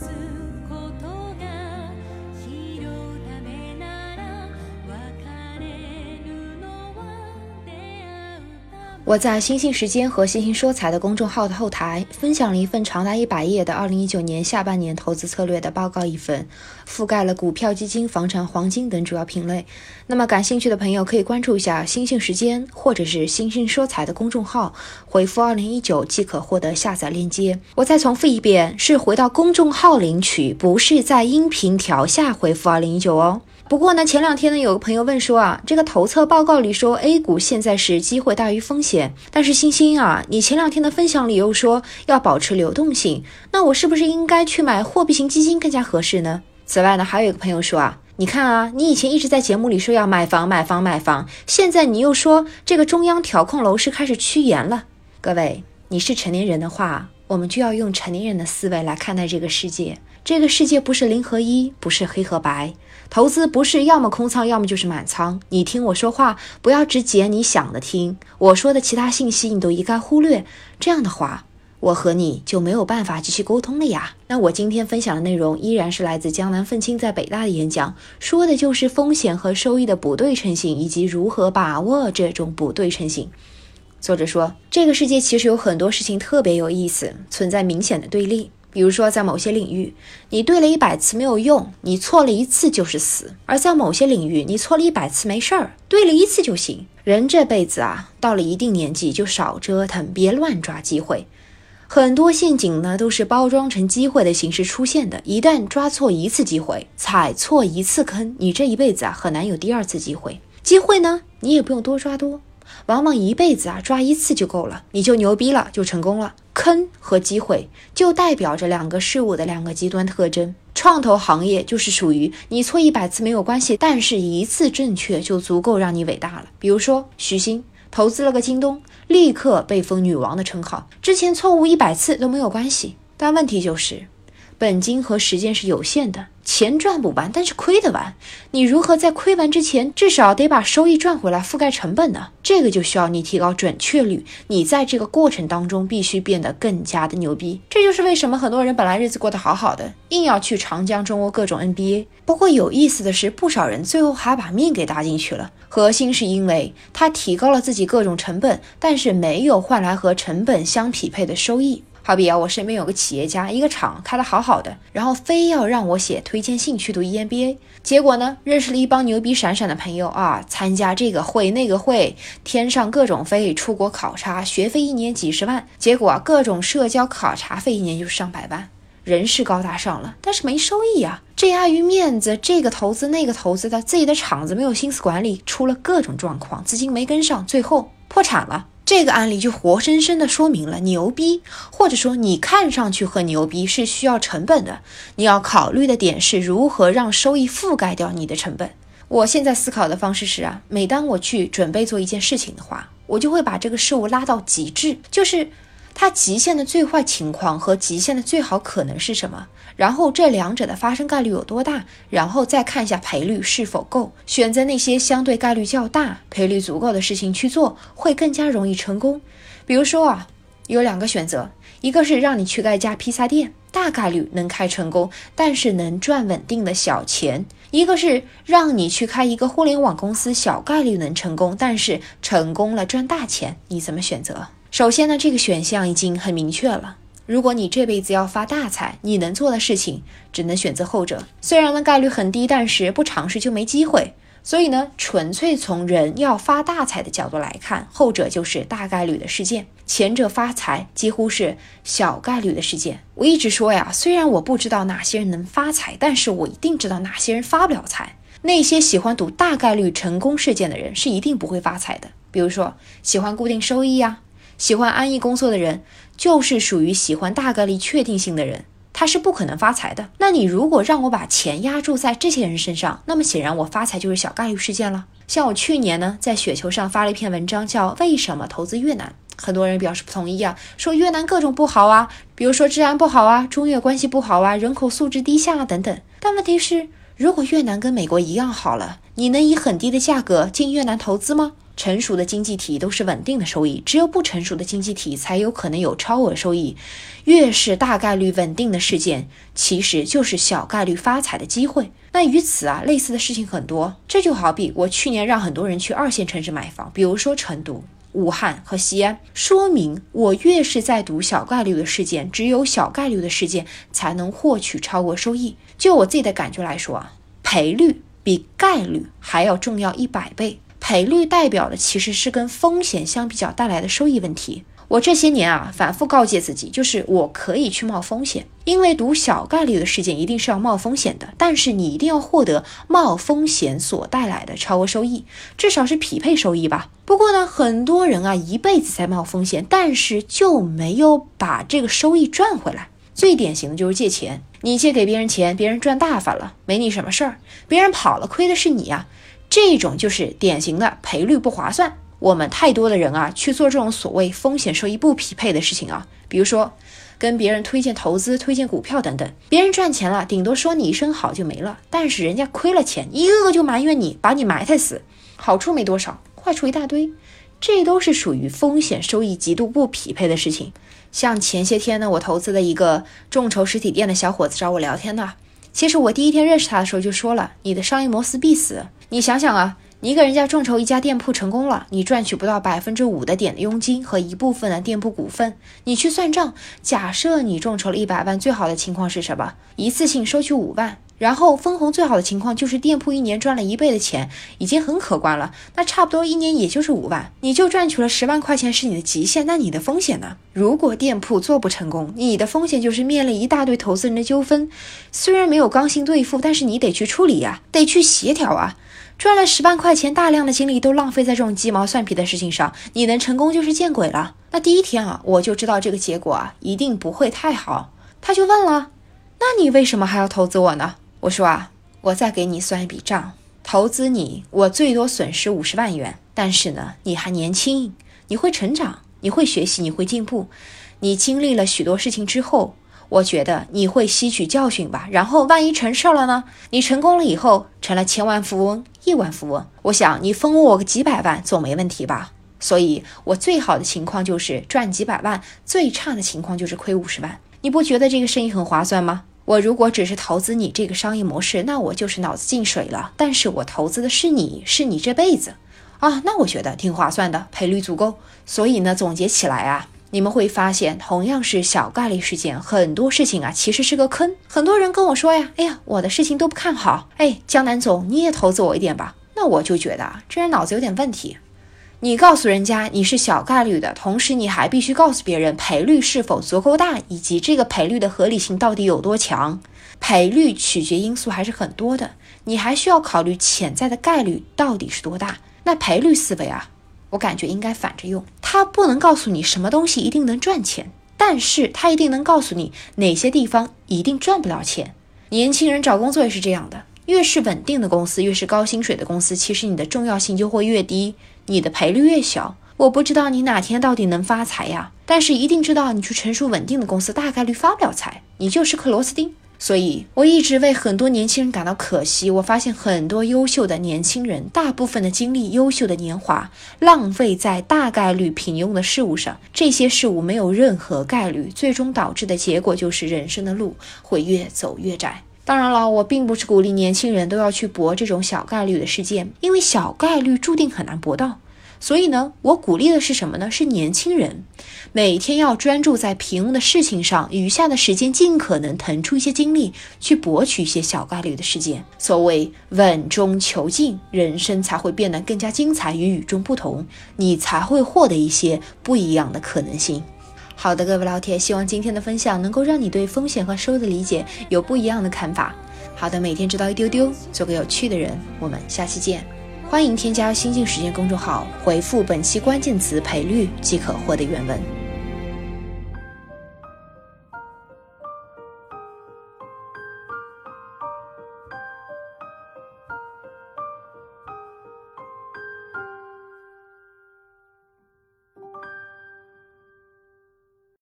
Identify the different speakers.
Speaker 1: myself.
Speaker 2: 我在星星时间和星星说财的公众号的后台分享了一份长达一百页的2019年下半年投资策略的报告一份，覆盖了股票、基金、房产、黄金等主要品类。那么感兴趣的朋友可以关注一下星星时间或者是星星说财的公众号，回复2019即可获得下载链接。我再重复一遍，是回到公众号领取，不是在音频条下回复2019哦。不过呢，前两天呢，有个朋友问说啊，这个投测报告里说 A 股现在是机会大于风险，但是星星啊，你前两天的分享里又说要保持流动性，那我是不是应该去买货币型基金更加合适呢？此外呢，还有一个朋友说啊，你看啊，你以前一直在节目里说要买房、买房、买房，现在你又说这个中央调控楼市开始趋严了。各位，你是成年人的话，我们就要用成年人的思维来看待这个世界。这个世界不是零和一，不是黑和白。投资不是要么空仓，要么就是满仓。你听我说话，不要只捡你想的听，我说的其他信息你都一概忽略。这样的话，我和你就没有办法继续沟通了呀。那我今天分享的内容依然是来自江南愤青在北大的演讲，说的就是风险和收益的不对称性，以及如何把握这种不对称性。作者说，这个世界其实有很多事情特别有意思，存在明显的对立。比如说，在某些领域，你对了一百次没有用，你错了一次就是死；而在某些领域，你错了一百次没事儿，对了一次就行。人这辈子啊，到了一定年纪就少折腾，别乱抓机会。很多陷阱呢，都是包装成机会的形式出现的。一旦抓错一次机会，踩错一次坑，你这一辈子啊，很难有第二次机会。机会呢，你也不用多抓多。往往一辈子啊抓一次就够了，你就牛逼了，就成功了。坑和机会就代表着两个事物的两个极端特征。创投行业就是属于你错一百次没有关系，但是一次正确就足够让你伟大了。比如说许昕投资了个京东，立刻被封女王的称号。之前错误一百次都没有关系，但问题就是本金和时间是有限的。钱赚不完，但是亏得完。你如何在亏完之前，至少得把收益赚回来，覆盖成本呢？这个就需要你提高准确率。你在这个过程当中必须变得更加的牛逼。这就是为什么很多人本来日子过得好好的，硬要去长江中国各种 NBA。不过有意思的是，不少人最后还把命给搭进去了。核心是因为他提高了自己各种成本，但是没有换来和成本相匹配的收益。好比啊，我身边有个企业家，一个厂开的好好的，然后非要让我写推荐信去读 EMBA，结果呢，认识了一帮牛逼闪闪的朋友啊，参加这个会那个会，天上各种飞，出国考察，学费一年几十万，结果啊，各种社交考察费一年就是上百万，人是高大上了，但是没收益呀，这碍于面子，这个投资那个投资的，自己的厂子没有心思管理，出了各种状况，资金没跟上，最后破产了。这个案例就活生生的说明了牛逼，或者说你看上去很牛逼是需要成本的。你要考虑的点是如何让收益覆盖掉你的成本。我现在思考的方式是啊，每当我去准备做一件事情的话，我就会把这个事物拉到极致，就是它极限的最坏情况和极限的最好可能是什么，然后这两者的发生概率有多大，然后再看一下赔率是否够，选择那些相对概率较大、赔率足够的事情去做，会更加容易成功。比如说啊，有两个选择，一个是让你去开一家披萨店，大概率能开成功，但是能赚稳定的小钱；一个是让你去开一个互联网公司，小概率能成功，但是成功了赚大钱。你怎么选择？首先呢，这个选项已经很明确了。如果你这辈子要发大财，你能做的事情只能选择后者。虽然呢概率很低，但是不尝试就没机会。所以呢，纯粹从人要发大财的角度来看，后者就是大概率的事件，前者发财几乎是小概率的事件。我一直说呀，虽然我不知道哪些人能发财，但是我一定知道哪些人发不了财。那些喜欢赌大概率成功事件的人是一定不会发财的。比如说，喜欢固定收益呀。喜欢安逸工作的人，就是属于喜欢大概率确定性的人，他是不可能发财的。那你如果让我把钱压注在这些人身上，那么显然我发财就是小概率事件了。像我去年呢，在雪球上发了一篇文章，叫《为什么投资越南》，很多人表示不同意啊，说越南各种不好啊，比如说治安不好啊，中越关系不好啊，人口素质低下啊等等。但问题是，如果越南跟美国一样好了，你能以很低的价格进越南投资吗？成熟的经济体都是稳定的收益，只有不成熟的经济体才有可能有超额收益。越是大概率稳定的事件，其实就是小概率发财的机会。那与此啊类似的事情很多，这就好比我去年让很多人去二线城市买房，比如说成都。武汉和西安，说明我越是在赌小概率的事件，只有小概率的事件才能获取超额收益。就我自己的感觉来说啊，赔率比概率还要重要一百倍。赔率代表的其实是跟风险相比较带来的收益问题。我这些年啊，反复告诫自己，就是我可以去冒风险，因为赌小概率的事件一定是要冒风险的。但是你一定要获得冒风险所带来的超额收益，至少是匹配收益吧。不过呢，很多人啊一辈子在冒风险，但是就没有把这个收益赚回来。最典型的就是借钱，你借给别人钱，别人赚大发了，没你什么事儿；别人跑了，亏的是你啊。这种就是典型的赔率不划算。我们太多的人啊，去做这种所谓风险收益不匹配的事情啊，比如说跟别人推荐投资、推荐股票等等，别人赚钱了，顶多说你一声好就没了，但是人家亏了钱，一个个就埋怨你，把你埋汰死，好处没多少，坏处一大堆，这都是属于风险收益极度不匹配的事情。像前些天呢，我投资的一个众筹实体店的小伙子找我聊天呢，其实我第一天认识他的时候就说了，你的商业模式必死，你想想啊。你给人家众筹一家店铺成功了，你赚取不到百分之五的点的佣金和一部分的店铺股份。你去算账，假设你众筹了一百万，最好的情况是什么？一次性收取五万，然后分红最好的情况就是店铺一年赚了一倍的钱，已经很可观了。那差不多一年也就是五万，你就赚取了十万块钱是你的极限。那你的风险呢？如果店铺做不成功，你的风险就是面临一大堆投资人的纠纷，虽然没有刚性兑付，但是你得去处理呀，得去协调啊。赚了十万块钱，大量的精力都浪费在这种鸡毛蒜皮的事情上，你能成功就是见鬼了。那第一天啊，我就知道这个结果啊，一定不会太好。他就问了，那你为什么还要投资我呢？我说啊，我再给你算一笔账，投资你，我最多损失五十万元。但是呢，你还年轻，你会成长，你会学习，你会进步，你经历了许多事情之后。我觉得你会吸取教训吧，然后万一成事儿了呢？你成功了以后成了千万富翁、亿万富翁，我想你分我个几百万总没问题吧？所以，我最好的情况就是赚几百万，最差的情况就是亏五十万。你不觉得这个生意很划算吗？我如果只是投资你这个商业模式，那我就是脑子进水了。但是我投资的是你，是你这辈子啊，那我觉得挺划算的，赔率足够。所以呢，总结起来啊。你们会发现，同样是小概率事件，很多事情啊，其实是个坑。很多人跟我说呀，哎呀，我的事情都不看好。哎，江南总，你也投资我一点吧。那我就觉得，这人脑子有点问题。你告诉人家你是小概率的，同时你还必须告诉别人赔率是否足够大，以及这个赔率的合理性到底有多强。赔率取决因素还是很多的，你还需要考虑潜在的概率到底是多大。那赔率思维啊。我感觉应该反着用，它不能告诉你什么东西一定能赚钱，但是它一定能告诉你哪些地方一定赚不了钱。年轻人找工作也是这样的，越是稳定的公司，越是高薪水的公司，其实你的重要性就会越低，你的赔率越小。我不知道你哪天到底能发财呀，但是一定知道你去成熟稳定的公司，大概率发不了财，你就是颗螺丝钉。所以，我一直为很多年轻人感到可惜。我发现很多优秀的年轻人，大部分的精力、优秀的年华，浪费在大概率平庸的事物上。这些事物没有任何概率，最终导致的结果就是人生的路会越走越窄。当然了，我并不是鼓励年轻人都要去搏这种小概率的事件，因为小概率注定很难搏到。所以呢，我鼓励的是什么呢？是年轻人每天要专注在平庸的事情上，余下的时间尽可能腾出一些精力去博取一些小概率的事件。所谓稳中求进，人生才会变得更加精彩与与众不同，你才会获得一些不一样的可能性。好的，各位老铁，希望今天的分享能够让你对风险和收益的理解有不一样的看法。好的，每天知道一丢丢，做个有趣的人。我们下期见。欢迎添加“新晋时间”公众号，回复本期关键词“赔率”即可获得原文。